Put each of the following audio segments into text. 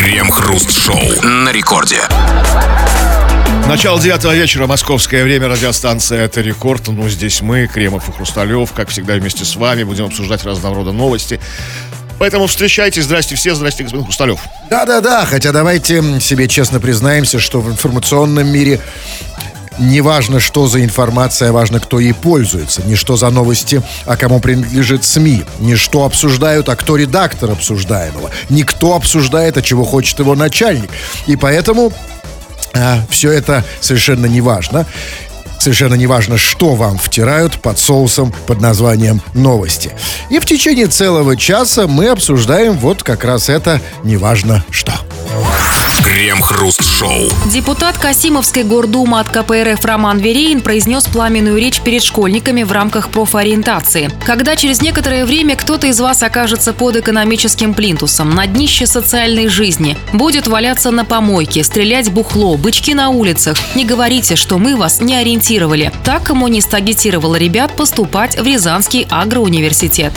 Крем-хруст-шоу на рекорде. Начало девятого вечера, московское время, радиостанция «Это рекорд». Ну, здесь мы, Кремов и Хрусталев, как всегда вместе с вами, будем обсуждать разного рода новости. Поэтому встречайте, здрасте все, здрасте, господин Хрусталев. Да-да-да, хотя давайте себе честно признаемся, что в информационном мире не важно, что за информация, важно, кто ей пользуется. Не что за новости, а кому принадлежит СМИ. Не что обсуждают, а кто редактор обсуждаемого. Не кто обсуждает, а чего хочет его начальник. И поэтому а, все это совершенно не важно. Совершенно не важно, что вам втирают под соусом под названием «Новости». И в течение целого часа мы обсуждаем вот как раз это «Неважно что». Крем-хруст-шоу. Депутат Касимовской гордумы от КПРФ Роман Вереин произнес пламенную речь перед школьниками в рамках профориентации. Когда через некоторое время кто-то из вас окажется под экономическим плинтусом, на днище социальной жизни, будет валяться на помойке, стрелять бухло, бычки на улицах, не говорите, что мы вас не ориентировали. Так коммунист агитировал ребят поступать в Рязанский агроуниверситет.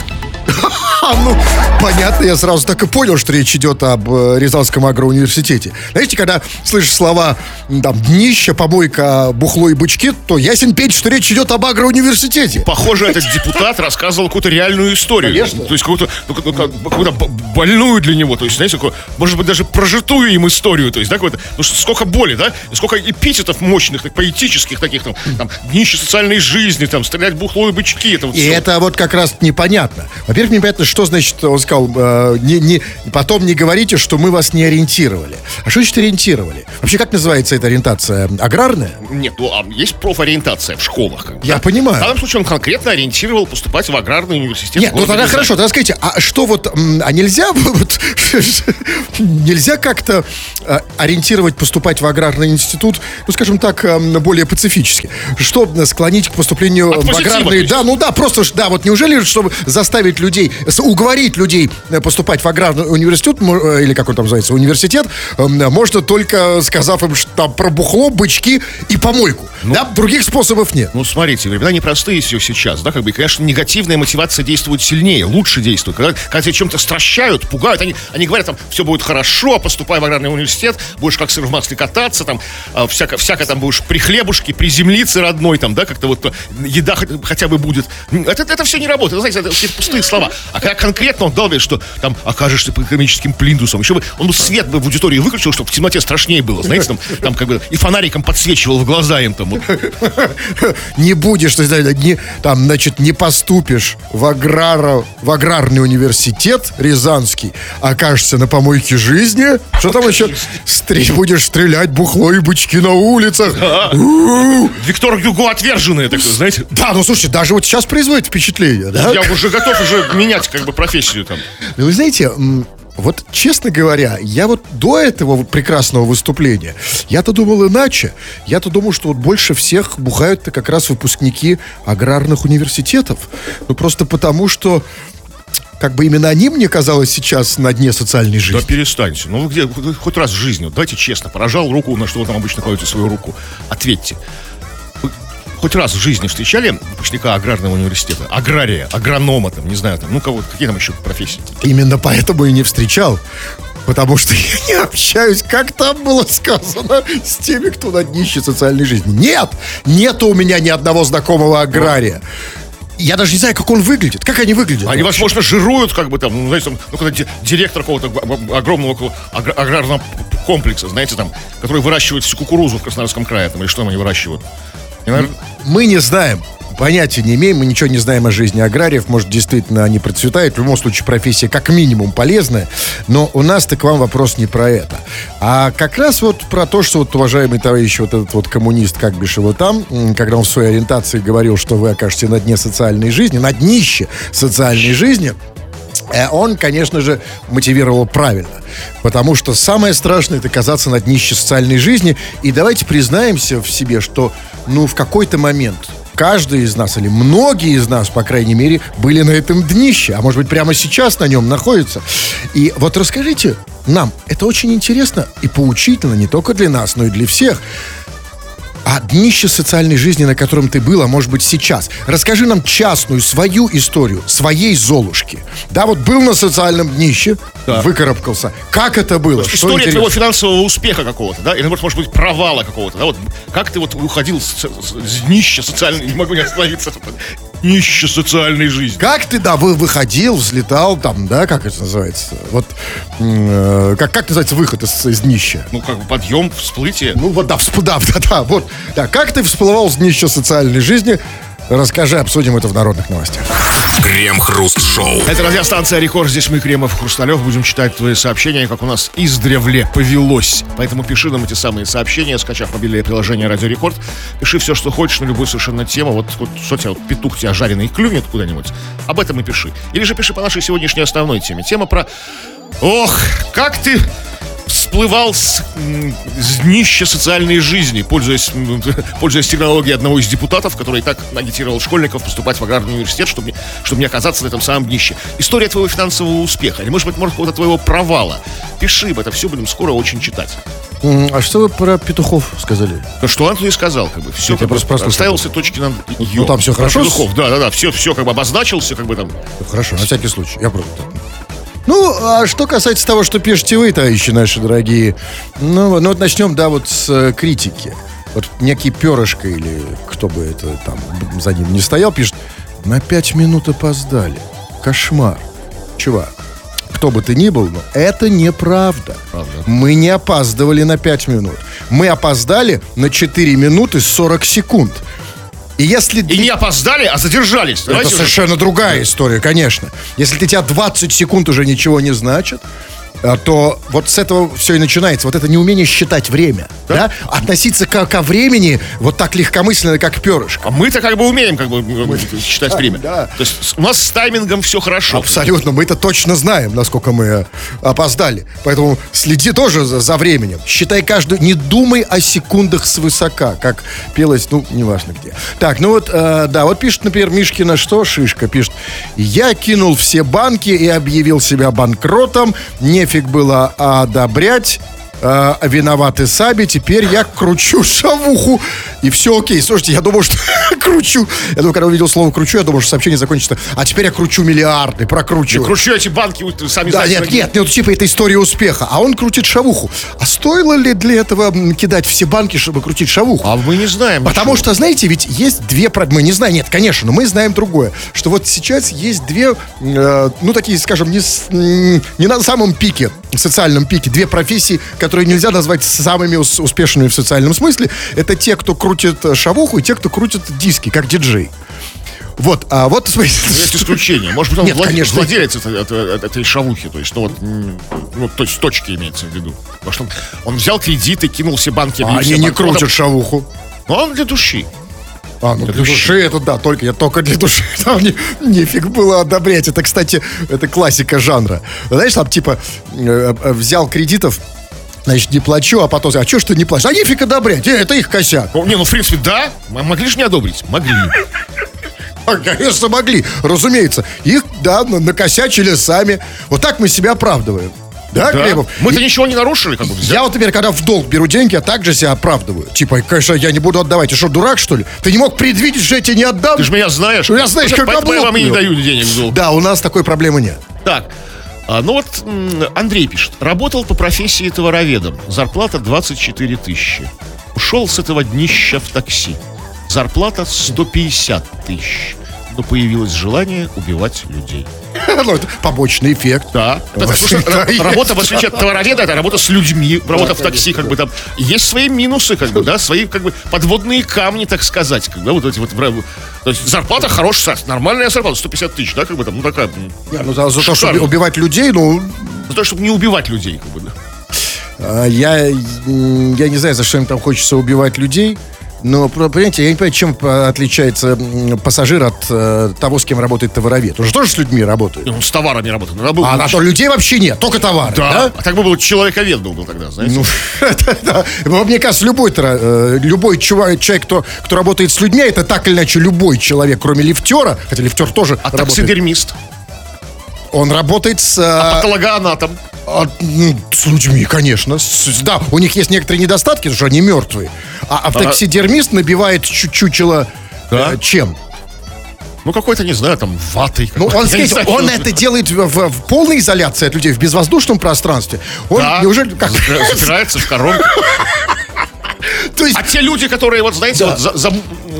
А, ну, понятно, я сразу так и понял, что речь идет об э, Рязанском агроуниверситете. Знаете, когда слышишь слова там днище, помойка, бухло и бычки, то ясен петь, что речь идет об агроуниверситете. Похоже, этот депутат рассказывал какую-то реальную историю. Конечно. То есть какую-то, ну, ну, как- какую-то б- больную для него. То есть, знаете, какую- может быть, даже прожитую им историю. То есть, да, какую-то, ну, сколько боли, да? Сколько эпитетов мощных, так, поэтических таких, там, там, днище социальной жизни, там, стрелять бухло и бычки. Это вот И всё. это вот как раз непонятно. Во-первых, непонятно, что значит, он сказал, э, не, не, потом не говорите, что мы вас не ориентировали. А что значит ориентировали? Вообще, как называется эта ориентация? Аграрная? Нет, ну, а есть профориентация в школах. как бы, Я да? понимаю. В данном случае он конкретно ориентировал поступать в аграрный университет. Нет, ну тогда хорошо, тогда скажите, а что вот, а нельзя вот, нельзя как-то э, ориентировать поступать в аграрный институт, ну, скажем так, эм, более пацифически, что склонить к поступлению От в аграрный, да, ну да, просто, да, вот неужели, чтобы заставить людей, с- уговорить людей э, поступать в аграрный университет, э, или как он там называется, университет, эм, можно только сказав им, что там про бухло, бычки и помойку, да, других способов нет. Ну, смотрите, времена непростые все сейчас, да, как бы, и, конечно, негативная мотивация действует сильнее, лучше действует. Когда, когда тебя чем-то стращают, пугают, они, они говорят, там, все будет хорошо, поступай в аграрный университет, будешь как сыр в масле кататься, там, а, всяко, всяко там будешь при хлебушке, при землице родной, там, да, как-то вот э, еда хотя бы будет. Это, это все не работает, знаете, это какие-то пустые слова. А когда конкретно он дал мне, что там окажешься под экономическим плинтусом, еще бы, он бы свет бы в аудитории выключил, чтобы в темноте страшнее было, знаете, там, там как бы и фонариком подсвечивал в глаза им там. вот. не будешь, то есть, не, там, значит, не поступишь в, аграра, в аграрный университет Рязанский, окажешься на помойке жизни, что там еще, Стре- будешь стрелять бухло и бычки на улицах. Виктор Гюго отверженные такой, знаете. Да, ну слушайте, даже вот сейчас производит впечатление, да? Я уже готов уже менять как бы профессию там. Ну, вы знаете, вот честно говоря, я вот до этого прекрасного выступления, я-то думал иначе. Я-то думал, что вот больше всех бухают-то как раз выпускники аграрных университетов. Ну, просто потому, что как бы именно они, мне казалось, сейчас на дне социальной Да жизни. перестаньте. Ну вы где, хоть раз в жизни, вот давайте честно, поражал руку, на что вы там обычно кладете свою руку. Ответьте. Хоть раз в жизни встречали выпускника аграрного университета? Агрария, агронома там, не знаю, там, ну кого, какие там еще профессии? Именно поэтому и не встречал. Потому что я не общаюсь, как там было сказано, с теми, кто на днище социальной жизни. Нет! Нету у меня ни одного знакомого агрария. Я даже не знаю, как он выглядит. Как они выглядят? Они, вообще? возможно, жируют, как бы там, ну, знаете, там, ну, когда ди- директор какого-то огромного аграрного комплекса, знаете, там, который выращивает всю кукурузу в Краснодарском крае, там, или что там они выращивают. Мы не знаем. Понятия не имеем, мы ничего не знаем о жизни аграриев. Может, действительно они процветают. В любом случае, профессия как минимум полезная. Но у нас-то к вам вопрос не про это. А как раз вот про то, что вот уважаемый товарищ, вот этот вот коммунист, как бишь его там, когда он в своей ориентации говорил, что вы окажете на дне социальной жизни, на днище социальной жизни, Э, он, конечно же, мотивировал правильно. Потому что самое страшное это оказаться на днище социальной жизни. И давайте признаемся в себе, что ну в какой-то момент каждый из нас, или многие из нас, по крайней мере, были на этом днище, а может быть прямо сейчас на нем находятся. И вот расскажите нам, это очень интересно и поучительно не только для нас, но и для всех. А днище социальной жизни, на котором ты был, а может быть сейчас. Расскажи нам частную, свою историю, своей Золушки. Да, вот был на социальном днище, Да. выкарабкался. Как это было? Что История интересно? твоего финансового успеха какого-то, да? Или, может, может быть, провала какого-то, да? Вот как ты вот уходил с, с- с днища социальной... Не могу не остановиться. Днище социальной жизни. Как ты, да, вы выходил, взлетал там, да, как это называется? Вот, э, как, как называется выход из, из днища? Ну, как бы подъем, всплытие. Ну вот, да, всп- да, да, да, вот. Да, как ты всплывал с днища социальной жизни? Расскажи, обсудим это в народных новостях. Крем-хруст-шоу. Это радиостанция «Рекорд». Здесь мы, Кремов, Хрусталев. Будем читать твои сообщения, как у нас издревле повелось. Поэтому пиши нам эти самые сообщения, скачав мобильное приложение «Радио Рекорд». Пиши все, что хочешь на любую совершенно тему. Вот, вот что тебя, вот петух тебя жареный клюнет куда-нибудь. Об этом и пиши. Или же пиши по нашей сегодняшней основной теме. Тема про... Ох, как ты всплывал с, с днища социальной жизни, пользуясь, пользуясь терминологией одного из депутатов, который и так агитировал школьников поступать в аграрный университет, чтобы, не- чтобы не оказаться на этом самом днище. История твоего финансового успеха, или, может быть, может, какого-то твоего провала. Пиши, об это все будем скоро очень читать. А что вы про петухов сказали? Ну, что Антон и сказал, как бы, все, Я как бы, просто расставил все точки над «ё». Ну, там Про хорошо? петухов, Да, да, да, все, все, как бы обозначился, как бы там. Хорошо, на всякий случай. Я просто... Ну, а что касается того, что пишете вы, товарищи наши дорогие, ну, ну вот начнем, да, вот с э, критики. Вот некий перышко или кто бы это там за ним не стоял, пишет, на пять минут опоздали. Кошмар. Чувак, кто бы ты ни был, но это неправда. Правда. Мы не опаздывали на 5 минут. Мы опоздали на 4 минуты 40 секунд. И если И не опоздали, а задержались. это Давайте уже- совершенно другая история, конечно. Если для тебя 20 секунд уже ничего не значит, то вот с этого все и начинается. Вот это неумение считать время. Да? Относиться ко, ко времени вот так легкомысленно, как перышко. А мы-то как бы умеем как бы м, считать время. да. То есть у нас с таймингом все хорошо. Абсолютно, мы это точно знаем, насколько мы э, опоздали. Поэтому следи тоже за, за временем. Считай каждую, не думай о секундах свысока, как пелось, ну, неважно где. Так, ну вот, э, да, вот пишет, например, Мишкина, что? Шишка пишет. Я кинул все банки и объявил себя банкротом. Нефиг было одобрять. Э, виноваты сами, теперь я кручу шавуху, и все окей. Слушайте, я думал, что кручу. Я думаю, когда увидел слово кручу, я думал, что сообщение закончится. А теперь я кручу миллиарды, прокручиваю. Кручу эти банки, сами Да, знаете, нет, нет, нет, типа это история успеха. А он крутит шавуху. А стоило ли для этого кидать все банки, чтобы крутить шавуху? А мы не знаем. Потому ничего. что, знаете, ведь есть две... Мы не знаем, нет, конечно, но мы знаем другое. Что вот сейчас есть две, э, ну, такие, скажем, не, не на самом пике, социальном пике, две профессии, которые нельзя назвать самыми ус- успешными в социальном смысле. Это те, кто крутит э, шавуху, и те, кто крутит диски, как диджей. Вот, а вот, смотрите, Есть исключение. Может быть, он Нет, влад- конечно. владелец этой, этой- этой шавухи. То есть, ну вот, ну, то есть точки имеется в виду. Потому что он, он взял кредиты, кинул все банки. А они не банкротом. крутят шавуху. Но он для души. А, ну для, души. души. это да, только я только для души. Там не, нефиг было одобрять. Это, кстати, это классика жанра. Знаешь, там типа э, э, взял кредитов, значит, не плачу, а потом, а что ж ты не платишь? А нефиг одобрять, э, это их косяк. Не, ну, в принципе, да. Могли же не одобрить? Могли. А, Конечно, могли, разумеется. Их, да, на- накосячили сами. Вот так мы себя оправдываем. Да, Да. Глебов? Мы-то ничего не нарушили, как бы. взял. Я вот теперь, когда в долг беру деньги, я также себя оправдываю. Типа, конечно, я не буду отдавать. Ты что, дурак, что ли? Ты не мог предвидеть, что я тебе не отдам? Ты же меня знаешь. Ну, я знаешь, как Поэтому я вам и не даю денег в долг. Да, у нас такой проблемы нет. Так, а, ну вот Андрей пишет. Работал по профессии товароведом. Зарплата 24 тысячи. Ушел с этого днища в такси. Зарплата 150 тысяч. Но появилось желание убивать людей. Ну, это побочный эффект. Да. Работа, в отличие от товароведа, это работа с людьми, работа в такси, как бы там. Есть свои минусы, как бы, да, свои, как бы, подводные камни, так сказать. Как, да, вот эти вот. То есть зарплата хорошая, нормальная зарплата, 150 тысяч, да, как бы там, ну такая. ну, за, то, чтобы убивать людей, ну, За то, чтобы не убивать людей, как бы, да. а, я, я не знаю, за что им там хочется убивать людей. Но, про- понимаете, я не понимаю, чем отличается пассажир от э, того, с кем работает товаровед. Он же тоже с людьми работает. Он с товарами работает. Надо было А бы- на то людей вообще нет, только товары. да. Да? А так бы был человековед был, был тогда, знаете. Ну. Ну, Мне кажется, любой, э, любой человек, кто, кто работает с людьми, это так или иначе любой человек, кроме лифтера, хотя лифтер тоже а таксидермист. Он работает с... а, Патологоанатом. а, м, с людьми, конечно. С- да, у них есть некоторые недостатки, потому что они мертвые. А, а таксидермист набивает чу- чучело Да. э, чем? Ну, какой-то, не знаю, там, ватой. Ну, он, смотрите, знаю, он это делает в, в- в полной изоляции от людей, в безвоздушном пространстве. Он Да, неужели как... запирается в коробку. То есть А те люди, которые, вот, знаете, вот за, за,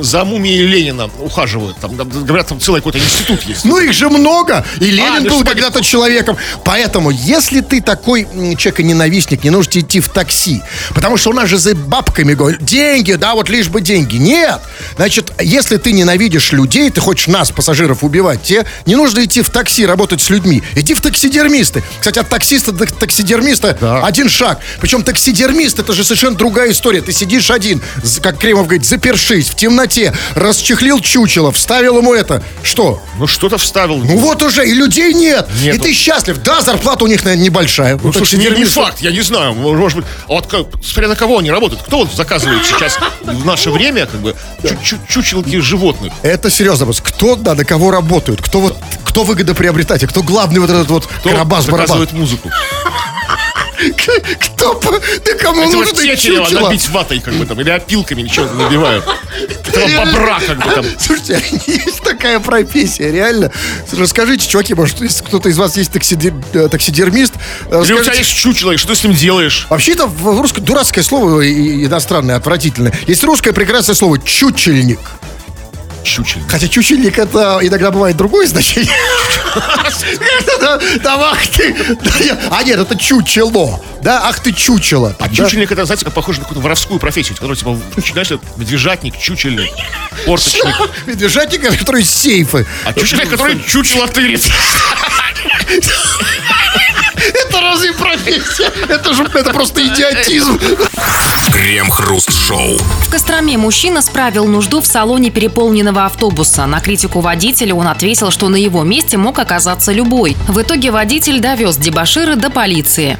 за мумией Ленина ухаживают, там, там, говорят, там целый какой-то институт есть. Ну, их же много. И Ленин ну был что, когда-то человеком. Поэтому, если ты такой человек-ненавистник, не нужно идти в такси. Потому что у нас же за бабками говорят, деньги, да, вот лишь бы деньги. Нет. Значит, если ты ненавидишь людей, ты хочешь нас, пассажиров, убивать, тебе не нужно идти в такси, работать с людьми. Иди в таксидермисты. Кстати, от таксиста до таксидермиста один шаг. Причем таксидермист, это же совершенно другая история. Ты сидишь один, как Кремов говорит, запершись, в темноте, расчехлил чучело, вставил ему это. Что? Ну, что-то вставил. Ну вот уже, и людей нет. Нету. И ты счастлив. Да, зарплата у них, наверное, небольшая. Ну, У слушай, не, не факт, я не знаю. Может быть, а вот как, смотря на кого они работают. Кто вот заказывает сейчас в наше время, как бы, чу- чу- чучелки животных? Это серьезно. Кто, да, на кого работают? Кто вот, кто выгодоприобретатель? Кто главный вот этот вот Кто карабас-барабан? заказывает музыку? Кто, да кому нужно Тетерева чучело? набить ватой, как бы там, или опилками ничего не набивают. Этого бобра, как бы там. Слушайте, есть такая профессия, реально. Расскажите, чуваки, может, если кто-то из вас есть э, таксидермист, э, Или у тебя есть чучело, и что ты с ним делаешь? Вообще-то русское дурацкое слово иностранное, отвратительное. Есть русское прекрасное слово «чучельник». Чучело. Хотя чучельник это иногда бывает другое значение. Там, ах ты. А нет, это чучело. Да, ах ты чучело. А чучельник, это, знаете, как похоже на какую-то воровскую профессию, который, типа, знаешь, медвежатник, чучельник, порточник. Медвежатник, который сейфы. А чучельник, который чучело тырит. Это разве профессия? Это же это просто идиотизм. Крем-хруст-шоу. В Костроме мужчина справил нужду в салоне переполненного автобуса. На критику водителя он ответил, что на его месте мог оказаться любой. В итоге водитель довез дебашира до полиции.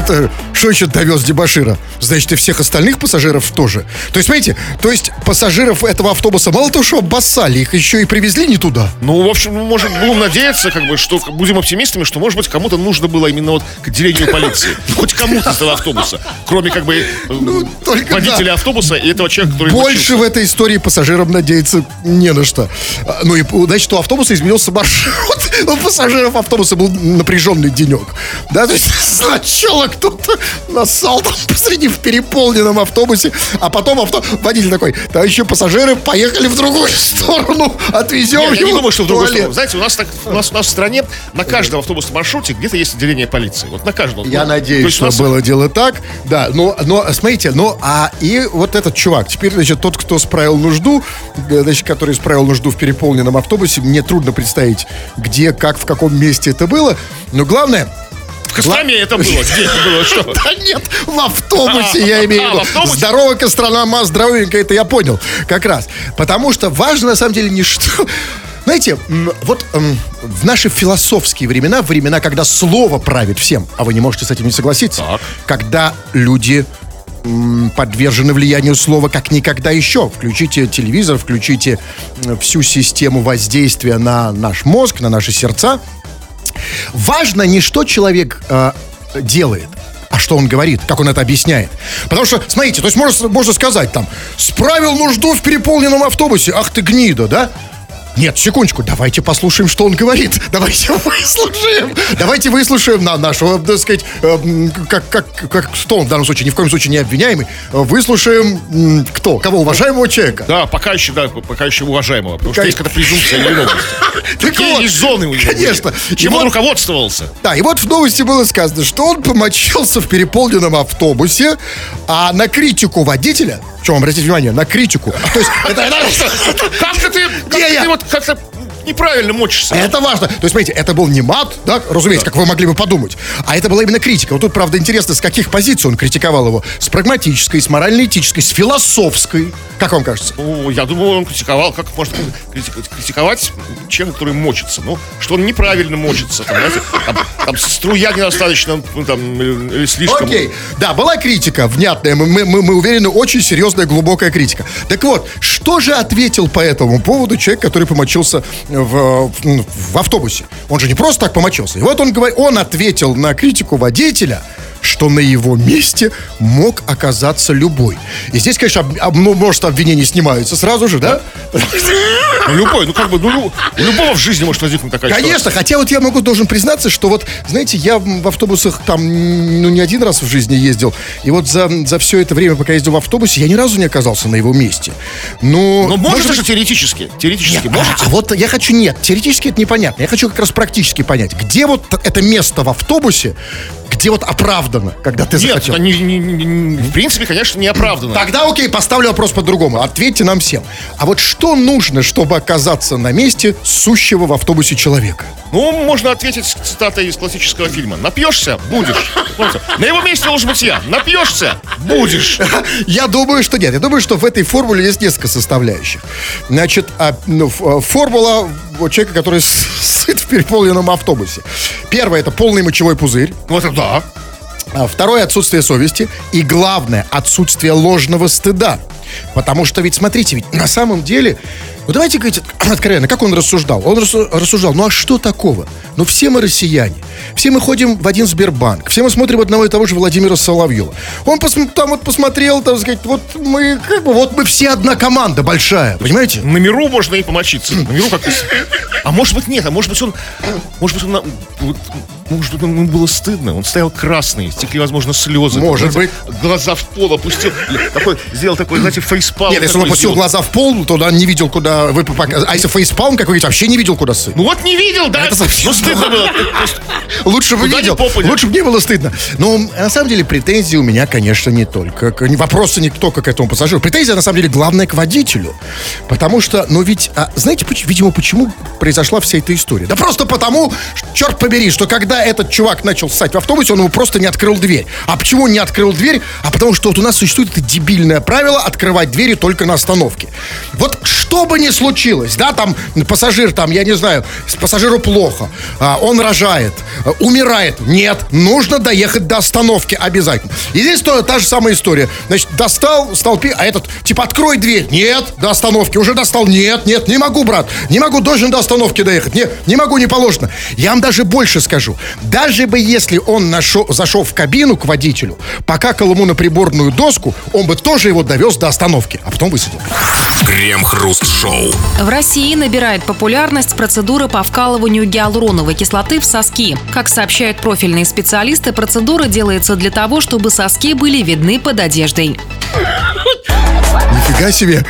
Это? Что еще довез Дебашира? Значит, и всех остальных пассажиров тоже. То есть, смотрите, то есть пассажиров этого автобуса мало того, что обоссали, их еще и привезли не туда. Ну, в общем, мы можем будем надеяться, как бы, что будем оптимистами, что, может быть, кому-то нужно было именно вот к отделению полиции. Хоть кому-то из этого автобуса. Кроме, как бы, э, только водителя да. автобуса и этого человека, который Больше в этой истории пассажирам надеяться не на что. А, Ну и, значит, у автобуса изменился маршрут. У пассажиров автобуса был напряженный денек. Да, то есть сначала кто-то нассал там посреди в переполненном автобусе, а потом авто... водитель такой, товарищи пассажиры, поехали в другую сторону, отвезем Нет, я не его думаю, что в другую туалет». сторону. Знаете, у нас, так, у, нас, у нас в стране на каждом автобусном маршруте где-то есть отделение полиции. Вот на каждом. Я Ну, надеюсь, что нас- было дело так. Да, но, но смотрите, ну, а и вот этот чувак, теперь, значит, тот, кто справил нужду, э, значит, который справил нужду в переполненном автобусе, мне трудно представить, где, как, в каком месте это было. Но главное, В Костроме это было. Где это было? Что? да нет, в автобусе я имею А, в в виду. автобусе? Здорово, Кострома, здоровенько, это я понял. Как раз. Потому что важно, на самом деле, не что... Знаете, вот м, в наши философские времена, времена, когда слово правит всем, а вы не можете с этим не согласиться, Так. когда люди подвержены влиянию слова как никогда еще. Включите телевизор, включите м, всю систему воздействия на наш мозг, на наши сердца. Важно не что человек э, делает, а что он говорит, как он это объясняет. Потому что, смотрите, то есть можно, можно сказать там, справил нужду в переполненном автобусе, ах ты гнида, да? Нет, секундочку, давайте послушаем, что он говорит. Давайте выслушаем. Давайте выслушаем на нашего, так сказать, э, как, как, как, что он в данном случае, ни в коем случае не обвиняемый. Э, Выслушаем, кто? Кого? Уважаемого человека. Да, пока еще, да, пока еще уважаемого. Потому что есть какая-то презумпция невиновности. Так Какие вот, есть зоны у него? Конечно. Чем он руководствовался? Да, и вот в новости было сказано, что он помочился в переполненном автобусе, а на критику водителя, в чем обратите внимание, на критику, то есть это, это- Как-то ты, как Не-не. ты вот как-то неправильно мочишься. это важно. То есть, смотрите, это был не мат, да, разумеется, как вы могли бы подумать, а это была именно критика. Вот тут, правда, интересно, с каких позиций он критиковал его. С прагматической, с морально-этической, с философской. Как вам кажется? Ну, я думаю, он критиковал, как можно критиковать, критиковать человека, который мочится. Ну, что он неправильно мочится. Там, знаете, там, там струя недостаточно, ну, там, или слишком. Окей, да, была критика внятная, мы, мы, мы- мы уверены, очень серьезная, глубокая критика. Так вот, что же ответил по этому поводу человек, который помочился в, в, в автобусе. Он же не просто так помочился. И вот он говорит, он ответил на критику водителя, что на его месте мог оказаться любой. И здесь, конечно, об- об- ну, может, обвинения снимаются сразу же, да? Ну, любой, ну как бы, ну, у любого в жизни может возникнуть такая ситуация. Конечно, хотя вот я могу должен признаться, что вот, знаете, я в автобусах там, ну, не один раз в жизни ездил, и вот за, за все это время, пока ездил в автобусе, я ни разу не оказался на его месте. Ну, Но может быть, же теоретически, теоретически а, можете. а вот я хочу, нет, теоретически это непонятно. Я хочу как раз практически понять, где вот это место в автобусе, где вот оправдано, когда ты Нет, захотел. не- не- не- в принципе, конечно, не оправданно. Тогда окей, поставлю вопрос по-другому. Ответьте нам всем. А вот что нужно, чтобы оказаться на месте сущего в автобусе человека? Ну, можно ответить с цитатой из классического фильма. Напьешься – будешь. На его месте должен быть я. Напьешься – будешь. Я думаю, что нет. Я думаю, что в этой формуле есть несколько составляющих. Значит, а, ну, а, формула человека, который сыт в переполненном автобусе. Первое – это полный мочевой пузырь. Вот это да. А Второе – отсутствие совести. И главное – отсутствие ложного стыда. Потому что ведь, смотрите, ведь на самом деле, ну давайте говорить откровенно, как он рассуждал? Он рассу- рассуждал, ну а что такого? Ну все мы россияне, все мы ходим в один Сбербанк, все мы смотрим одного и того же Владимира Соловьева. Он пос- там вот посмотрел, так сказать, вот мы, как бы, вот мы все одна команда большая, понимаете? На миру можно и помочиться. На миру как А может быть нет, а может быть он... Может быть он... вот, Может быть ему было стыдно, он стоял красный, стекли, возможно, слезы. Может Знаете, Глаза в пол опустил, такой, сделал такой, знаете, фейспалм. Нет, если он такой опустил глаза в пол, то он не видел, куда вы попа- А если фейспалм какой-нибудь, вообще не видел, куда сын. Ну вот не видел, да? Это совсем Ну стыдно было. Лучше бы видел. Лучше бы не было стыдно. Но на самом деле претензии у меня, конечно, не только. Вопросы не только к этому пассажиру. Претензия, на самом деле, главное к водителю. Потому что, ну ведь, а, знаете, поч- видимо, почему произошла вся эта история? Да просто потому, черт побери, что когда этот чувак начал ссать в автобусе, он ему просто не открыл дверь. А почему не открыл дверь? А потому что вот у нас существует это дебильное правило открывать двери только на остановке. Вот что бы ни случилось, да, там пассажир, там, я не знаю, пассажиру плохо, а, он рожает, а, умирает. Нет, нужно доехать до остановки обязательно. И здесь то, та же самая история. Значит, достал, стал пи, а этот, типа, открой дверь. Нет, до остановки. Уже достал. Нет, нет, не могу, брат. Не могу, должен до остановки доехать. Не, не могу, не положено. Я вам даже больше скажу. Даже бы если он нашел, зашел в кабину к водителю, покакал ему на приборную доску, он бы тоже его довез до остановки, а потом высадил. Крем-хруст-шоу. В России набирает популярность процедура по вкалыванию гиалуроновой кислоты в соски. Как сообщают профильные специалисты, процедура делается для того, чтобы соски были видны под одеждой. Нифига себе.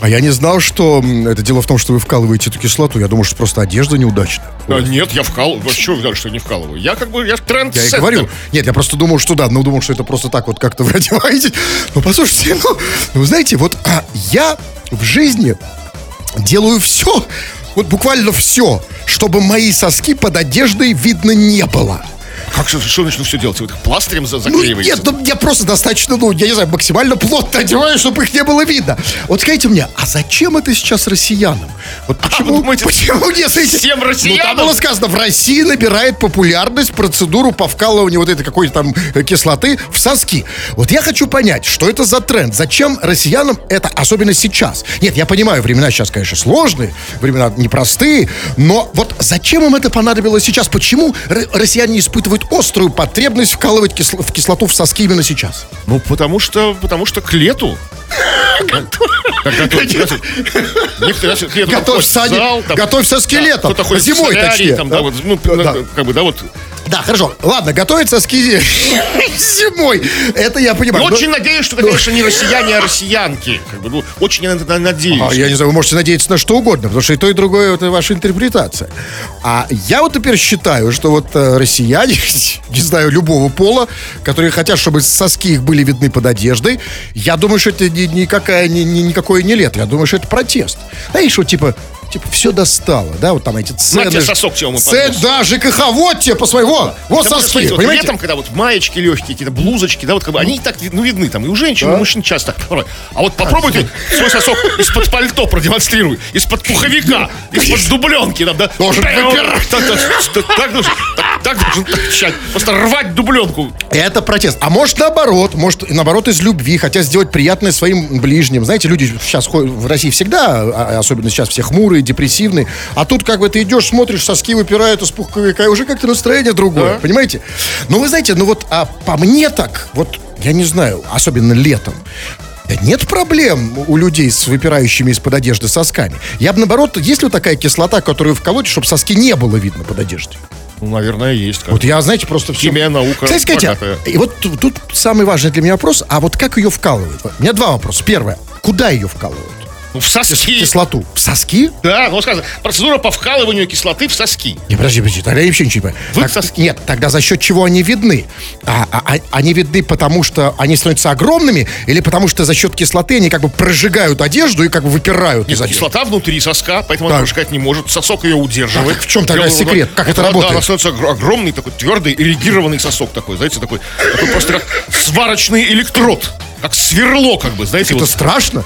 А я не знал, что это дело в том, что вы вкалываете эту кислоту. Я думал, что просто одежда неудачная. А, Нет, я вкалываю. Вы сказали, что не вкалываю? Я как бы, я тренд Я и говорю. Нет, я просто думал, что да, ну думал, что это просто так вот как-то вы одеваетесь. Ну, послушайте, ну, ну, знаете, вот а, я в жизни делаю все, вот буквально все, чтобы мои соски под одеждой видно не было. Как что, что начну все делать? Вы их пластырем за- Ну, нет, ну, я просто достаточно, ну, я не знаю, максимально плотно одеваю, чтобы их не было видно. Вот скажите мне, а зачем это сейчас россиянам? Вот почему, вы думаете, почему нет, смотрите, всем Ну, там россиянам? было сказано, в России набирает популярность процедуру по вкалыванию вот этой какой-то там э, кислоты в соски. Вот я хочу понять, что это за тренд? Зачем россиянам это, особенно сейчас? Нет, я понимаю, времена сейчас, конечно, сложные, времена непростые, но вот зачем им это понадобилось сейчас? Почему россияне испытывают острую потребность вкалывать кисло- в кислоту в соски именно сейчас? Ну, потому что, потому что к лету. Готовь там, готовь со скелетом. Зимой, точнее. там, да, вот, ну, как бы, да, вот. Да, хорошо. Ладно, готовить соски зимой. Это я понимаю. Но- очень надеюсь, что это, конечно, не россияне, а россиянки. Как бы, ну, очень надеюсь. А, я не знаю, вы можете надеяться на что угодно, потому что и то, и другое это ваша интерпретация. А я вот теперь считаю, что вот э, россияне, не знаю, любого пола, которые хотят, чтобы соски их были видны под одеждой, я думаю, что это ни- никакая, ни, ни- никакое не лето. Я думаю, что это протест. Знаешь, вот типа, типа все достало, да, вот там эти цены. тебе сосок, чего мы Цен-. Да, ЖКХ, вот тебе, посмотри, вот, вот Потому что, соски, вот понимаете? летом, когда вот маечки легкие, какие-то блузочки, да, вот как бы они и так ну, видны там и у женщин, и у мужчин часто. А вот попробуйте свой сосок из-под пальто продемонстрируй, из-под пуховика, из-под дубленки, там, да. Должен Так, выпирать. так, должен, торчать. Просто рвать дубленку. Это протест. А может наоборот, может наоборот из любви, хотят сделать приятное своим ближним. Знаете, люди сейчас ходят в России всегда, а особенно сейчас все хмурые, унылые, депрессивные. А тут как бы ты идешь, смотришь, соски выпирают из пуховика, и уже как-то настроение другое, понимаете? Но вы знаете, ну вот а по мне так, вот я не знаю, особенно летом, да нет проблем у людей с выпирающими из-под одежды сосками. Я бы наоборот, есть ли вот такая кислота, которую вколоть, чтобы соски не было видно под одеждой? Ну, наверное, есть. как Вот я, знаете, просто все... Химия, наука Кстати, скажите, богатая. и вот ту- тут самый важный для меня вопрос, а вот как ее вкалывают? У меня два вопроса. Первое, куда ее вкалывают? Ну, в соски. Кислоту. В соски? Да, ну сказано, процедура по вкалыванию кислоты в соски. Не, подожди, подожди, тогда я вообще ничего не понимаю. Вы Так, соски. Нет, тогда за счет чего они видны? А, а- а- они видны потому, что они становятся огромными, или потому что за счет кислоты они как бы прожигают одежду и как бы выпирают Нет, из одежды? кислота внутри соска, поэтому Так. она прожигать не может. Сосок ее удерживает. А в чем тогда секрет? Как это она- работает? Да, она становится огр- огромный, такой твердый, ирригированный сосок такой, знаете, такой, такой просто как сварочный электрод. Как сверло, как бы, знаете, Это вот. страшно?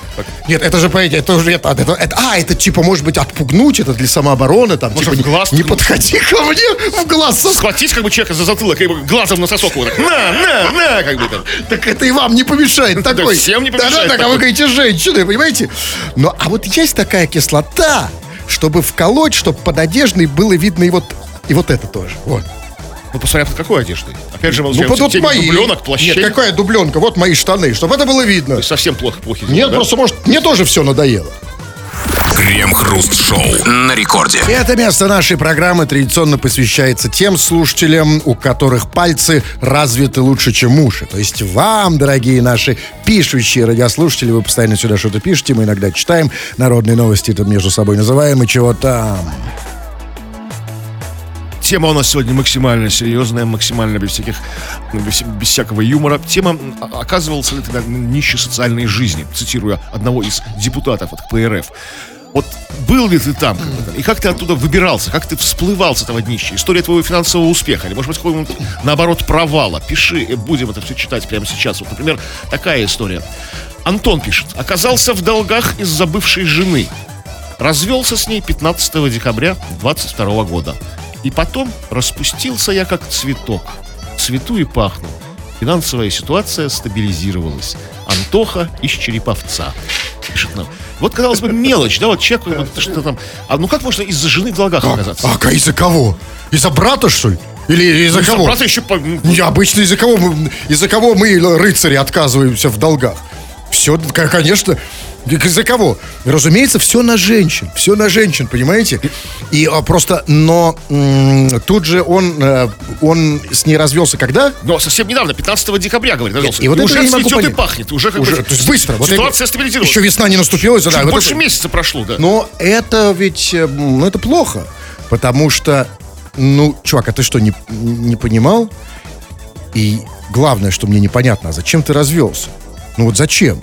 Нет, это же, понимаете, это уже, это, это- это- а, это типа, может быть, отпугнуть, это для самообороны, там, Может, типа, в глаз не, не подходи ко мне в глаз сосок. Схватить как бы человека за затылок и глазом на сосок вот так, на, на, на, как бы там. Так это и вам не помешает такой. всем не помешает Да-да, так, а вы говорите, женщины, понимаете? Но, а вот есть такая кислота, чтобы вколоть, чтобы под одеждой было видно и вот, и вот это тоже. Вот. Ну, посмотря под какой одеждой. Опять же, мы Ну, под вот мои. дубленок, плащей. Нет, какая дубленка? Вот мои штаны, чтобы это было видно. Совсем плохо, плохи. Нет, да? просто, может, мне тоже все надоело. Крем-хруст-шоу на рекорде. Это место нашей программы традиционно посвящается тем слушателям, у которых пальцы развиты лучше, чем уши. То есть вам, дорогие наши пишущие радиослушатели, вы постоянно сюда что-то пишете, мы иногда читаем народные новости, тут между собой называем, и чего там. Тема у нас сегодня максимально серьезная, максимально без всяких, без, без всякого юмора. Тема а- оказывался ли ты на нищей социальной жизни, цитируя одного из депутатов от КПРФ. Вот был ли ты там, и как ты оттуда выбирался, как ты всплывал с этого днища? История твоего финансового успеха, или, может быть, какого-нибудь, наоборот, провала. Пиши, и будем это все читать прямо сейчас. Вот, например, такая история. Антон пишет. Оказался в долгах из-за бывшей жены. Развелся с ней 15 декабря 22 года. И потом распустился я как цветок. Цвету и пахну. Финансовая ситуация стабилизировалась. Антоха из Череповца. Пишет нам. Вот, казалось бы, мелочь, да, вот человек, вот что там. А ну как можно из-за жены в долгах оказаться? А, а из-за кого? Из-за брата, что ли? Или из-за Ну, кого? Брата еще по- Не, обычно из-за кого мы, из-за кого мы, рыцари, отказываемся в долгах? Все, конечно, из-за кого? Разумеется, все на женщин, все на женщин, понимаете? И а, просто, но м, тут же он, э, он с ней развелся когда? Но совсем недавно, 15 декабря, говорит, развелся. и вот это уже я не могу и пахнет. Уже как Уже, бы то есть быстро. вот Ситуация стабилизировалась. Еще весна не наступила, да, Чуть вот больше это- месяца прошло, да. Но это ведь, э, ну это плохо, потому что, ну, чувак, а ты что, не, не понимал? И главное, что мне непонятно, а зачем ты развелся? Ну вот зачем?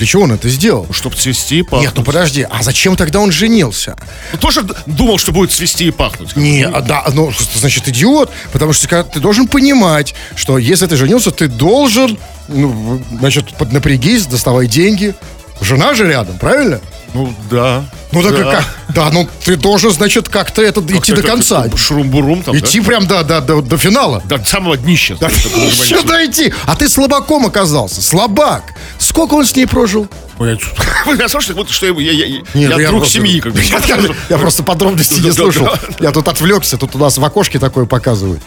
Для чего он это сделал? Чтобы цвести и пахнуть. Нет, ну подожди, а зачем тогда он женился? Ну, тоже думал, что будет цвести и пахнуть. Не, а, да, ну, значит идиот, потому что ты должен понимать, что если ты женился, ты должен, ну, значит, поднапрягись, доставай деньги. Жена же рядом, правильно? Ну, да. Ну так да. как? Да, ну ты должен, значит, как-то это идти до конца. это Шурум-бурум там, Идти прям до, до, до, до финала. да? До самого днища. Да, еще дойти. А ты слабаком оказался. Слабак. Сколько он с ней прожил? Ой, я- как будто что я, я, я, Нет, я ну друг просто- семьи. Как бы. Я, я- я просто подробностей не Да, да, слушал. да. Я тут отвлекся, тут у нас в окошке такое показывают.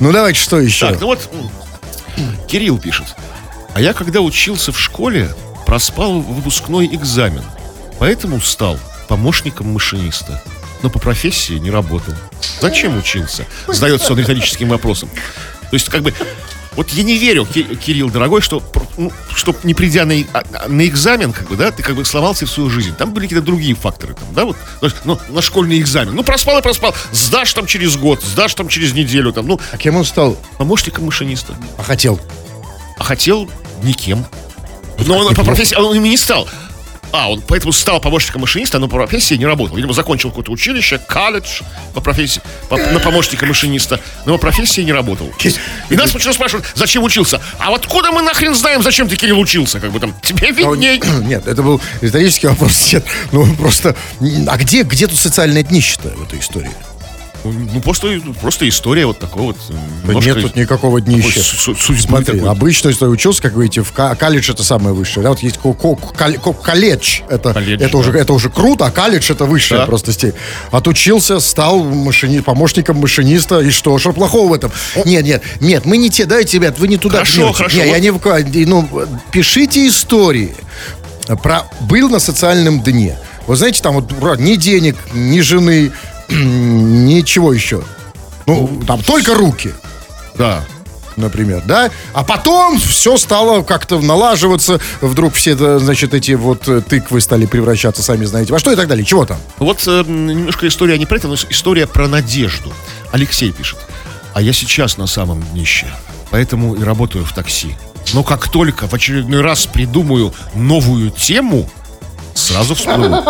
Ну давайте, что еще? Так, ну вот Кирилл пишет. А я когда учился в школе, проспал выпускной экзамен. Поэтому стал помощником машиниста. Но по профессии не работал. Зачем учился? Задается он риторическим вопросом. То есть, как бы, вот я не верю, Ки- Кирилл, дорогой, что, ну, что не придя на, а- а- на экзамен, как бы, да, ты как бы сломался в свою жизнь. Там были какие-то другие факторы, там, да, вот, ну, на школьный экзамен. Ну, проспал и проспал. Сдашь там через год, сдашь там через неделю, там, ну, А кем он стал? помощником машиниста. А хотел. А хотел никем. Но он по профессии он ими не стал. А, он поэтому стал помощником машиниста, но по профессии не работал. Видимо, закончил какое-то училище, колледж по профессии, по- на помощника машиниста, но по профессии не работал. И нас почему спрашивают, зачем учился? А вот откуда мы нахрен знаем, зачем ты, Кирилл, учился? Как бы там, тебе А он-. Нет, это был риторический вопрос. Нет, ну просто, а где, где тут социальное днище-то в этой истории? Ну, просто, просто история вот такой вот. Да немножко нет тут никакого днища. су- судьбы Смотри, такой. обычно, если учился, как вы видите, в колледж это самое высшее. Да, вот есть ко- ко- ко- колледж, это, Колледж, это, да. уже, это уже круто, а колледж это высшая Да. просто степень. Отучился, стал машини- помощником машиниста, и что, что плохого в этом? Нет, нет, нет, мы не те, дайте, ребят, вы не туда Хорошо, гнете. хорошо, Не, вот- я не в ну, пишите истории про был на социальном дне. Вы знаете, там вот ни денег, ни жены, ничего еще. Ну, там только руки Да. например, да? А потом все стало как-то налаживаться, вдруг все, это, значит, эти вот э, тыквы стали превращаться, сами знаете, во что и так далее. Чего там? Вот э, немножко история не про это, но история про надежду. Алексей пишет. А я сейчас на самом днище, поэтому и работаю в такси. Но как только в очередной раз придумаю новую тему, сразу всплыву.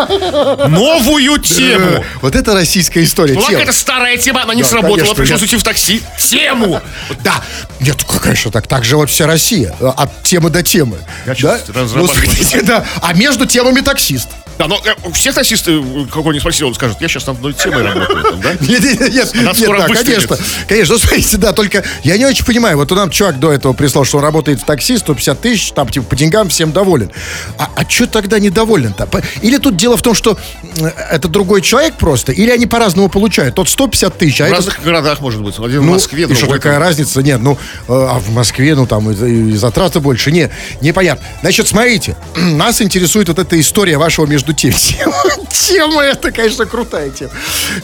Новую тему! Вот это российская история. Была Тема. какая-то старая тема, она не Да, сработала, пришлось уйти в такси. Тему! Да, нет, конечно, так, так же вот вся Россия, от темы до темы. Я да? Ну, смотрите, да. А между темами таксист. Да, но э, все таксисты, э, кого не спросил, он скажет, я сейчас над одной темой работаю. там, да? Нет, нет, нет, нет, да, конечно, конечно, ну, смотрите, да, только я не очень понимаю, вот нам чувак до этого прислал, что он работает в такси, 150 тысяч, там, типа, по деньгам всем доволен. А, а что тогда недоволен-то? Или тут дело в том, что м, это другой человек просто, или они по-разному получают? Тот 150 тысяч, а В этот разных городах, может быть. Один ну, в Москве, и что, другой какая разница? Нет, ну, э, а в Москве, ну, там, и, и затраты больше. Не, непонятно. Значит, смотрите, нас интересует вот эта история вашего между тем. Тема, тема это, конечно, крутая тема.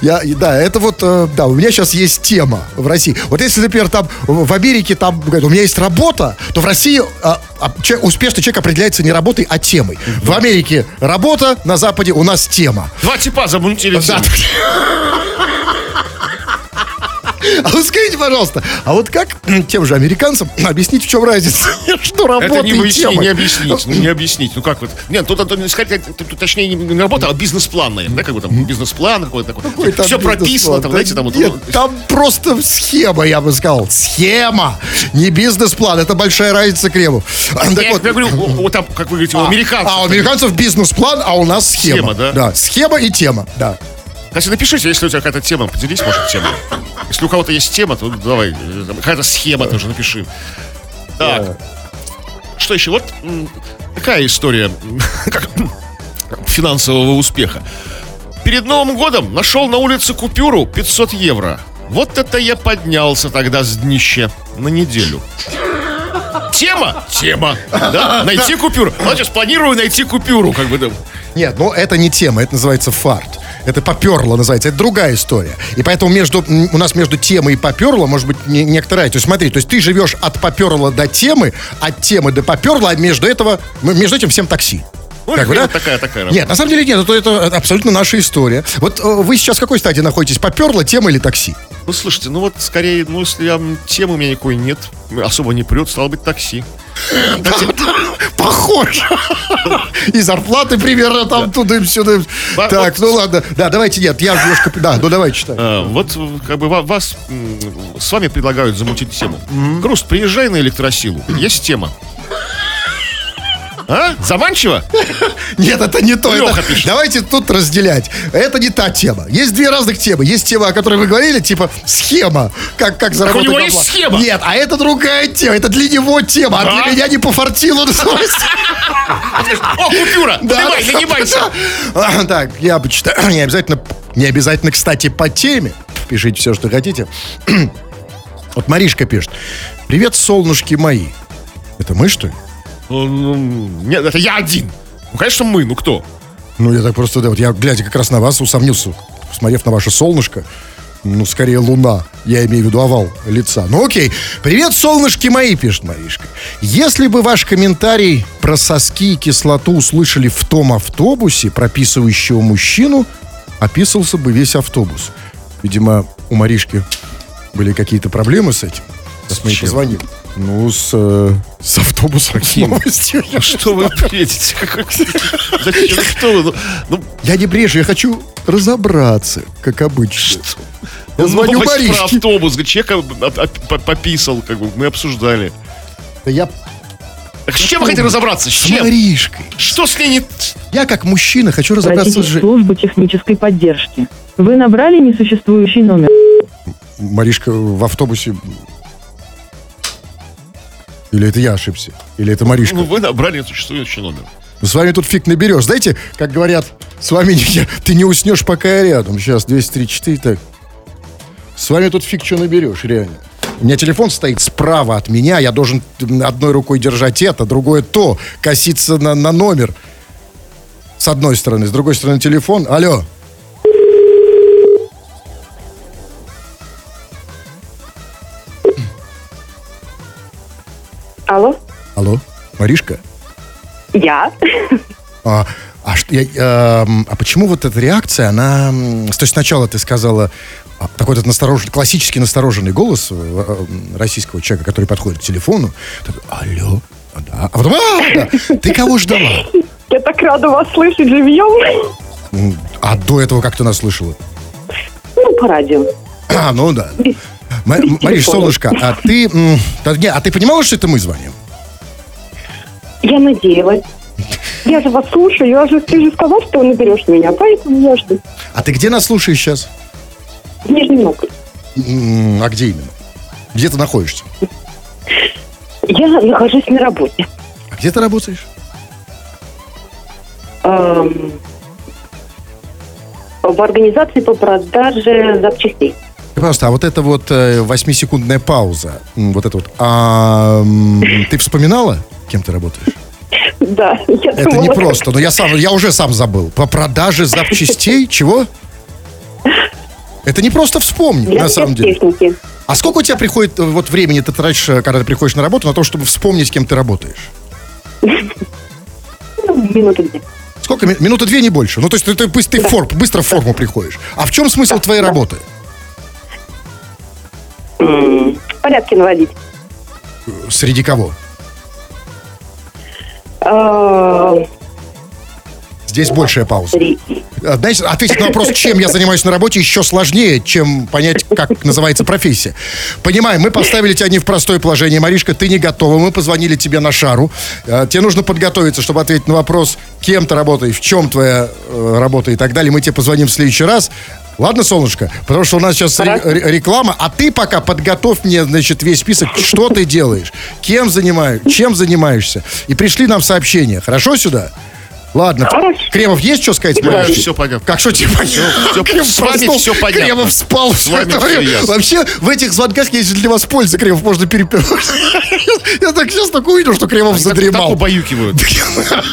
Я, да, это вот, э, да, у меня сейчас есть тема в России. Вот если, например, там в Америке, там, говорят, у меня есть работа, то в России а, а, че- успешный человек определяется не работой, а темой. В Америке работа, на Западе у нас тема. Два типа замутили Да. А вот скажите, пожалуйста, а вот как тем же американцам объяснить, в чем разница между работой Это не объяснить, не объяснить, ну не объяснить. Ну как вот? Нет, тут, тут, точнее не, работа, а бизнес-план, наверное, да, как бы там бизнес-план какой-то такой. Все прописано, бизнес-план? там, знаете, там вот. Нет, ну, там просто схема, я бы сказал. Схема, не бизнес-план. Это большая разница к рему. Так я, говорю, вот там, как вы говорите, у а, американцев. А у американцев бизнес-план, а у нас схема. Схема, да? Да, схема и тема, да. Кстати, напишите, если у тебя какая-то тема, поделись, может, темой. Если у кого-то есть тема, то давай, какая-то схема тоже напиши. Так. Что еще? Вот такая история как, финансового успеха. Перед Новым годом нашел на улице купюру 500 евро. Вот это я поднялся тогда с днища на неделю. Тема? Тема. Да? Найти купюру. Значит, планирую найти купюру, как бы. Нет, ну это не тема, это называется фарт. Это поперло называется, это другая история. И поэтому между, у нас между темой и поперло может быть не, некоторая. То есть смотри, то есть ты живешь от поперла до темы, от темы до поперла, а между этого, между этим всем такси. Ну, Как бы, вот да? такая, такая работа. Нет, на самом деле нет, это, это абсолютно наша история. Вот э, вы сейчас в какой стадии находитесь? Поперла, тема или такси? Ну, слушайте, ну вот скорее, ну, если я, темы у меня никакой нет, особо не прет, стало быть, такси. Похоже. И зарплаты примерно там туда-сюда. Ба- Так, вот- ну ладно. Да, давайте нет, я немножко... Да, ну давай читай. А, вот, э, как бы, ва- вас, с вами предлагают замутить тему. Груст, приезжай на электросилу, есть тема. А? Заманчиво? Нет, это не то. Леха это- пишет. Давайте тут разделять. Это не та тема. Есть две разных темы. Есть тема, о которой вы говорили, типа схема. Как, как заработать него бабла. есть схема? Нет, а это другая тема. Это для него тема. А для меня не пофартило. называется. О, купюра! Нанимайся! А, Так, я почитаю. Не обязательно, не обязательно, кстати, по теме. Пишите все, что хотите. Вот Маришка пишет. Привет, солнышки мои. Это мы, что ли? Ну, Нет, это я один. Ну, конечно, мы, ну кто? Ну, я так просто, да, вот я, глядя как раз на вас, усомнился, посмотрев на ваше солнышко, ну, скорее луна, я имею в виду овал лица. Ну, окей. Привет, солнышки мои, пишет Маришка. Если бы ваш комментарий про соски и кислоту услышали в том автобусе, прописывающего мужчину, описывался бы весь автобус. Видимо, у Маришки были какие-то проблемы с этим. Сейчас мы ей позвоним. Ну, с, э, с автобусом, с новостью. Я Что вы бредите? Зачем? Что вы? Ну, Ну, Я не брешу, я хочу разобраться, как обычно. Я звоню новость про автобус. По- пописал, как бы, мы обсуждали. Да я... Так с чем вы хотите разобраться? С С чем? Маришкой. Что с ней не... Я как мужчина хочу разобраться с службу технической поддержки. Вы набрали несуществующий номер. Маришка в автобусе. Или это я ошибся? Или это Маришка? Ну, вы набрали существующий номер. Ну, С вами тут фиг наберешь. Знаете, как говорят, с вами не- ты не уснешь, пока я рядом. Сейчас 234, так. С вами тут фиг что наберешь, реально. У меня телефон стоит справа от меня, я должен одной рукой держать это, другое то, коситься на, на номер. С одной стороны, с другой стороны телефон. Алло. Алло? Алло, Маришка? Я? А, а, что, я, эм, а почему вот эта реакция, она... То есть сначала ты сказала а, такой вот настороженный, классический настороженный голос э, э, российского человека, который подходит к телефону. Такой, алло, а, да. А потом, «А, да. ты кого ждала? Я так рада вас слышать живьем. А до этого как ты нас слышала? Ну, по радио. А, ну да. Мариш, солнышко, а ты... не, а ты понимала, что это мы звоним? Я надеялась. Я же вас слушаю, я же, ты же сказал, что наберешь меня, поэтому я жду. А ты где нас слушаешь сейчас? В Нижнем Новгороде. А где именно? Где ты находишься? Я нахожусь на работе. А где ты работаешь? Эм, в организации по продаже запчастей. Просто, а вот эта вот э, восьмисекундная пауза, вот это вот, а, ты вспоминала, кем ты работаешь? Да, я Это думала, не просто, но я сам, я уже сам забыл. По продаже запчастей, чего? Это не просто вспомнить, на самом деле. техники. А сколько у тебя приходит э, вот времени ты тратишь, э, когда ты приходишь на работу, на то, чтобы вспомнить, кем ты работаешь? Ну, минуты две. Сколько? Ми- Минуты две, не больше. Ну, то есть ты, ты, быс- ты в форм- быстро в форму приходишь. А в чем смысл твоей работы? М, Порядки наводить. Среди кого? Э, Здесь большая пауза. А, Знаете, ответить на вопрос, чем я занимаюсь на работе, еще сложнее, чем понять, как называется профессия. Понимаем, мы поставили тебя не в простое положение. Маришка, ты не готова. Мы позвонили тебе на шару. А, Тебе нужно подготовиться, чтобы ответить на вопрос, кем ты работаешь, в чем твоя э, работа и так далее. Мы тебе позвоним в следующий раз. Ладно, солнышко? Потому что у нас сейчас ре- реклама, а ты пока подготовь мне, значит, весь список, что ты делаешь, кем занимаешь, чем занимаешься. И пришли нам сообщения. Хорошо сюда? Ладно. Хорошо. Кремов, есть что сказать? Да, всё понятно. Как что тебе понятно? Кремов с вами всё понятно. Кремов спал. С вами время. ясно. Вообще, в этих звонках есть для вас польза, Кремов, можно перепевать. Я так сейчас так увидел, что Кремов Так, так задремал. убаюкивают.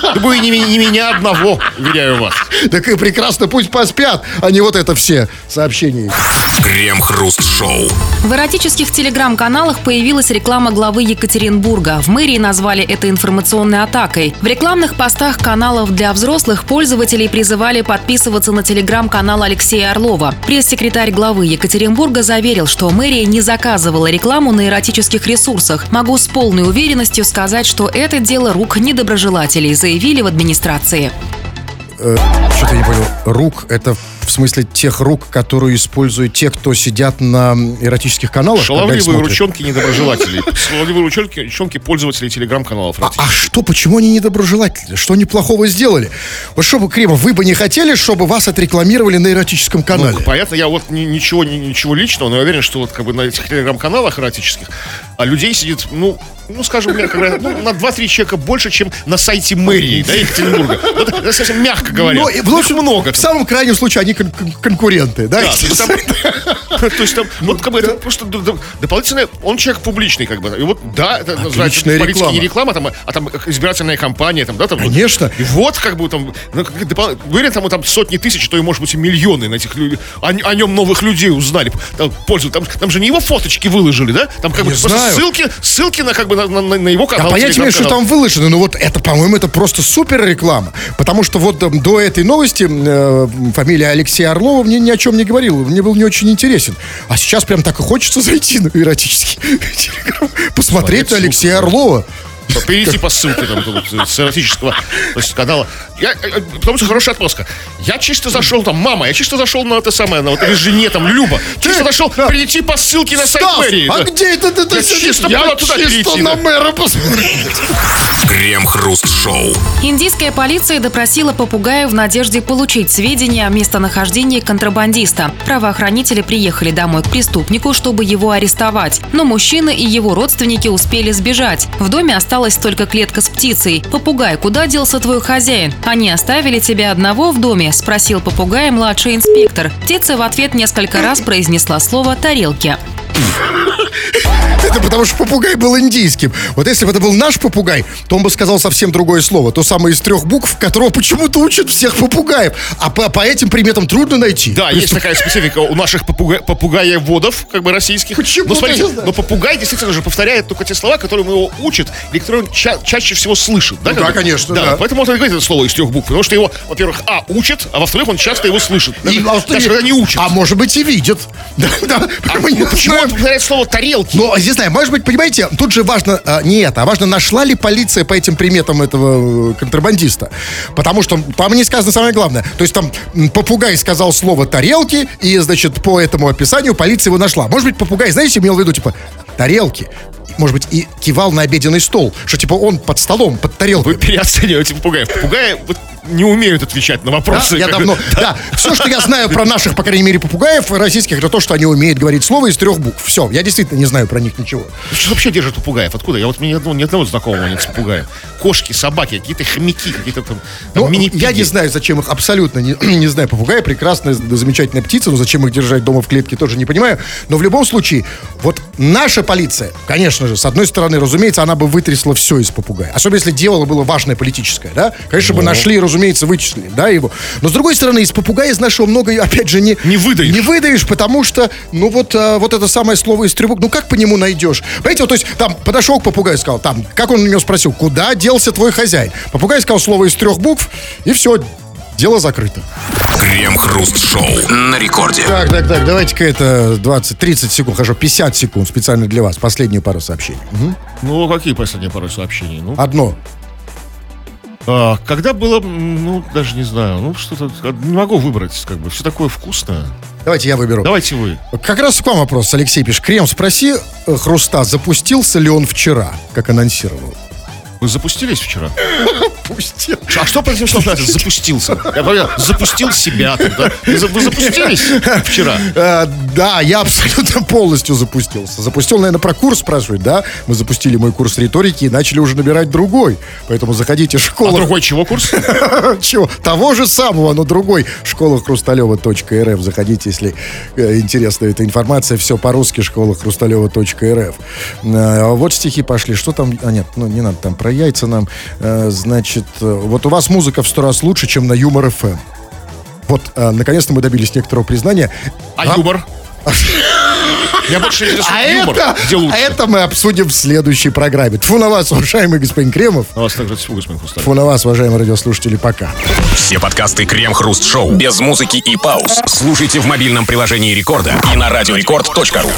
Да вы не, ми- не меня одного, уверяю вас. Так и прекрасно, пусть поспят, а не вот это все сообщения. Крем-хруст-шоу. В эротических телеграм-каналах появилась реклама главы Екатеринбурга. В мэрии назвали это информационной атакой. В рекламных постах каналов для взрослых пользователей призывали подписываться на телеграм-канал Алексея Орлова. Пресс-секретарь главы Екатеринбурга заверил, что мэрия не заказывала рекламу на эротических ресурсах. Могу с полной уверенностью сказать, что это дело рук недоброжелателей, заявили в администрации. Что-то я не понял. Рук, это в смысле тех рук, которые используют те, кто сидят на эротических каналах? Шаловливые ручонки недоброжелателей. Шаловливые ручонки, ручонки пользователей телеграм-каналов. А, а что, почему они недоброжелательны? Что они плохого сделали? Вот что бы, Кремов, вы бы не хотели, чтобы вас отрекламировали на эротическом канале? Ну, понятно, я вот ни- ничего, ни- ничего личного, но я уверен, что вот как бы на этих телеграм-каналах эротических а людей сидит, ну, ну, скажем, мягко говоря, ну, на 2-3 человека больше, чем на сайте мэрии, да, Екатеринбурга. Вот это совсем мягко говоря. Ну, в лучшем- много. В самом крайнем случае они кон- кон- конкуренты, да? Да, то есть там, вот как бы это просто дополнительное, он человек публичный, как бы. И вот, да, это называется политически не реклама, там, а там избирательная кампания, там, да, там. Конечно. И вот, как бы там, ну, уверен, там, там сотни тысяч, то и, может быть, и миллионы на этих людей, о, нем новых людей узнали, там, пользуют. Там, там же не его фоточки выложили, да? Там как бы просто ссылки, ссылки на, как бы, на, на- на его А канал. понятия имею, что там выложено, но вот это, по-моему, это просто супер реклама. Потому что вот до этой новости э, фамилия Алексея Орлова мне ни о чем не говорила. Мне был не очень интересен. А сейчас прям так и хочется зайти на эротический телеграм, посмотреть на Смотреть Алексея ссылку, Орлова. Перейти по ссылке там, вот, с эротического то есть, канала. Я, э, потому что хорошая отмазка. Я чисто зашел там, мама, я чисто зашел на это самое, на вот или жене там, Люба. Чисто зашел перейти по ссылке на сайт Стас, мэрии. а да. где это ты, Я чисто Я туда чисто перейти, на да. мэра посмотреть. Крем-хруст-шоу. Индийская полиция допросила попугая в надежде получить сведения о местонахождении контрабандиста. Правоохранители приехали домой к преступнику, чтобы его арестовать. Но мужчина и его родственники успели сбежать. В доме осталась только клетка с птицей. «Попугай, куда делся твой хозяин? Они оставили тебя одного в доме?» – спросил попугай младший инспектор. Птица в ответ несколько раз произнесла слово «тарелки». Это потому что попугай был индийским. Вот если бы это был наш попугай, то он бы сказал совсем другое слово. То самое из трех букв, которого почему-то учат всех попугаев. А по, по этим приметам трудно найти. Да, есть такая специфика у наших попуга... попугаеводов, как бы российских. Почему? Но смотрите, не знаю. но попугай действительно же повторяет только те слова, которые его учат, или которые он ча- чаще всего слышит. Да, Ну да, конечно, да. Поэтому он говорит это слово из трех букв, потому что его, во-первых, а, учат, а во-вторых, он часто его слышит. Даже, И, а что даже не- когда не учат. А может быть и видит. Да, да. Не Почему знаем. он повторяет слово тарелки? Но, не знаю, может быть, понимаете, тут же важно а, не это, а важно, нашла ли полиция по этим приметам этого э, контрабандиста. Потому что там не сказано самое главное. То есть там попугай сказал слово тарелки, и, значит, по этому описанию полиция его нашла. Может быть, попугай, знаете, имел в виду, типа, тарелки. Может быть, и кивал на обеденный стол, что типа он под столом, под тарелкой. Вы переоцениваете попугаев. Попугаи вот не умеют отвечать на Да, вопросы. я как давно. Да, все, что я знаю про наших, по крайней мере, попугаев российских, это то, что они умеют говорить слово из трех букв. Все, я действительно не знаю про них ничего. Что вообще держат попугаев? Откуда? Я вот мне ни одного, ни одного знакомого нет с попугаем. Кошки, собаки, какие-то хомяки, какие-то там, там Ну, мини я не знаю, зачем их абсолютно не, не знаю. Попугай прекрасная, замечательная птица, но зачем их держать дома в клетке, тоже не понимаю. Но в любом случае, вот наша полиция, конечно же, с одной стороны, разумеется, она бы вытрясла все из попугая. Особенно если дело было важное политическое, да? Конечно, бы нашли, разумеется, вычислили, да, его. Но с другой стороны, из попугая из нашего много, опять же, не... Не выдаешь. Не выдаешь, потому что, ну вот, а, вот это самое слово из трех букв, ну как по нему найдешь? Понимаете, вот, то есть, там, подошел к попугаю, сказал, там, как он у него спросил, куда делся твой хозяин? Попугай сказал слово из трех букв, и все, дело закрыто. Крем-хруст-шоу на рекорде. Так, так, так, давайте-ка это 20-30 секунд, хорошо, 50 секунд специально для вас, последнюю пару сообщений. Мгм. Ну, какие последние пару сообщений? Ну, Одно. А, когда было, ну, даже не знаю, ну, что-то, не могу выбрать, как бы, все такое вкусное. Давайте я выберу. Давайте вы. Как раз к вам вопрос, Алексей пишет. Крем, спроси э, Хруста, запустился ли он вчера, как анонсировал? Вы запустились вчера? Пустил. А что произошло, запустился? Я говорю, запустил себя тогда. Вы, за- вы запустились вчера? Э, да, я абсолютно полностью запустился. Запустил, наверное, про курс спрашивает, да? Мы запустили мой курс риторики и начали уже набирать другой. Поэтому заходите в А школу. другой чего курс? Чего? Того же самого, но другой. Школа хрусталева.рф. Заходите, если э, интересна эта информация. Все по-русски. Школа хрусталева.рф. Э, вот стихи пошли. Что там? А, нет, ну не надо там про яйца нам. Э, значит, э, вот у вас музыка в сто раз лучше, чем на Юмор ФМ. Вот, э, наконец-то мы добились некоторого признания. А Вам- юмор? Меня больше А интересует юмор. это, Где лучше? а это мы обсудим в следующей программе. Тфу на вас, уважаемый господин Кремов. На вас также тьфу, господин Хрусталев. Тфу на вас, уважаемые радиослушатели, пока. Все подкасты Крем-хруст-шоу без музыки и пауз слушайте в мобильном приложении Рекорда и на радиорекорд.ру.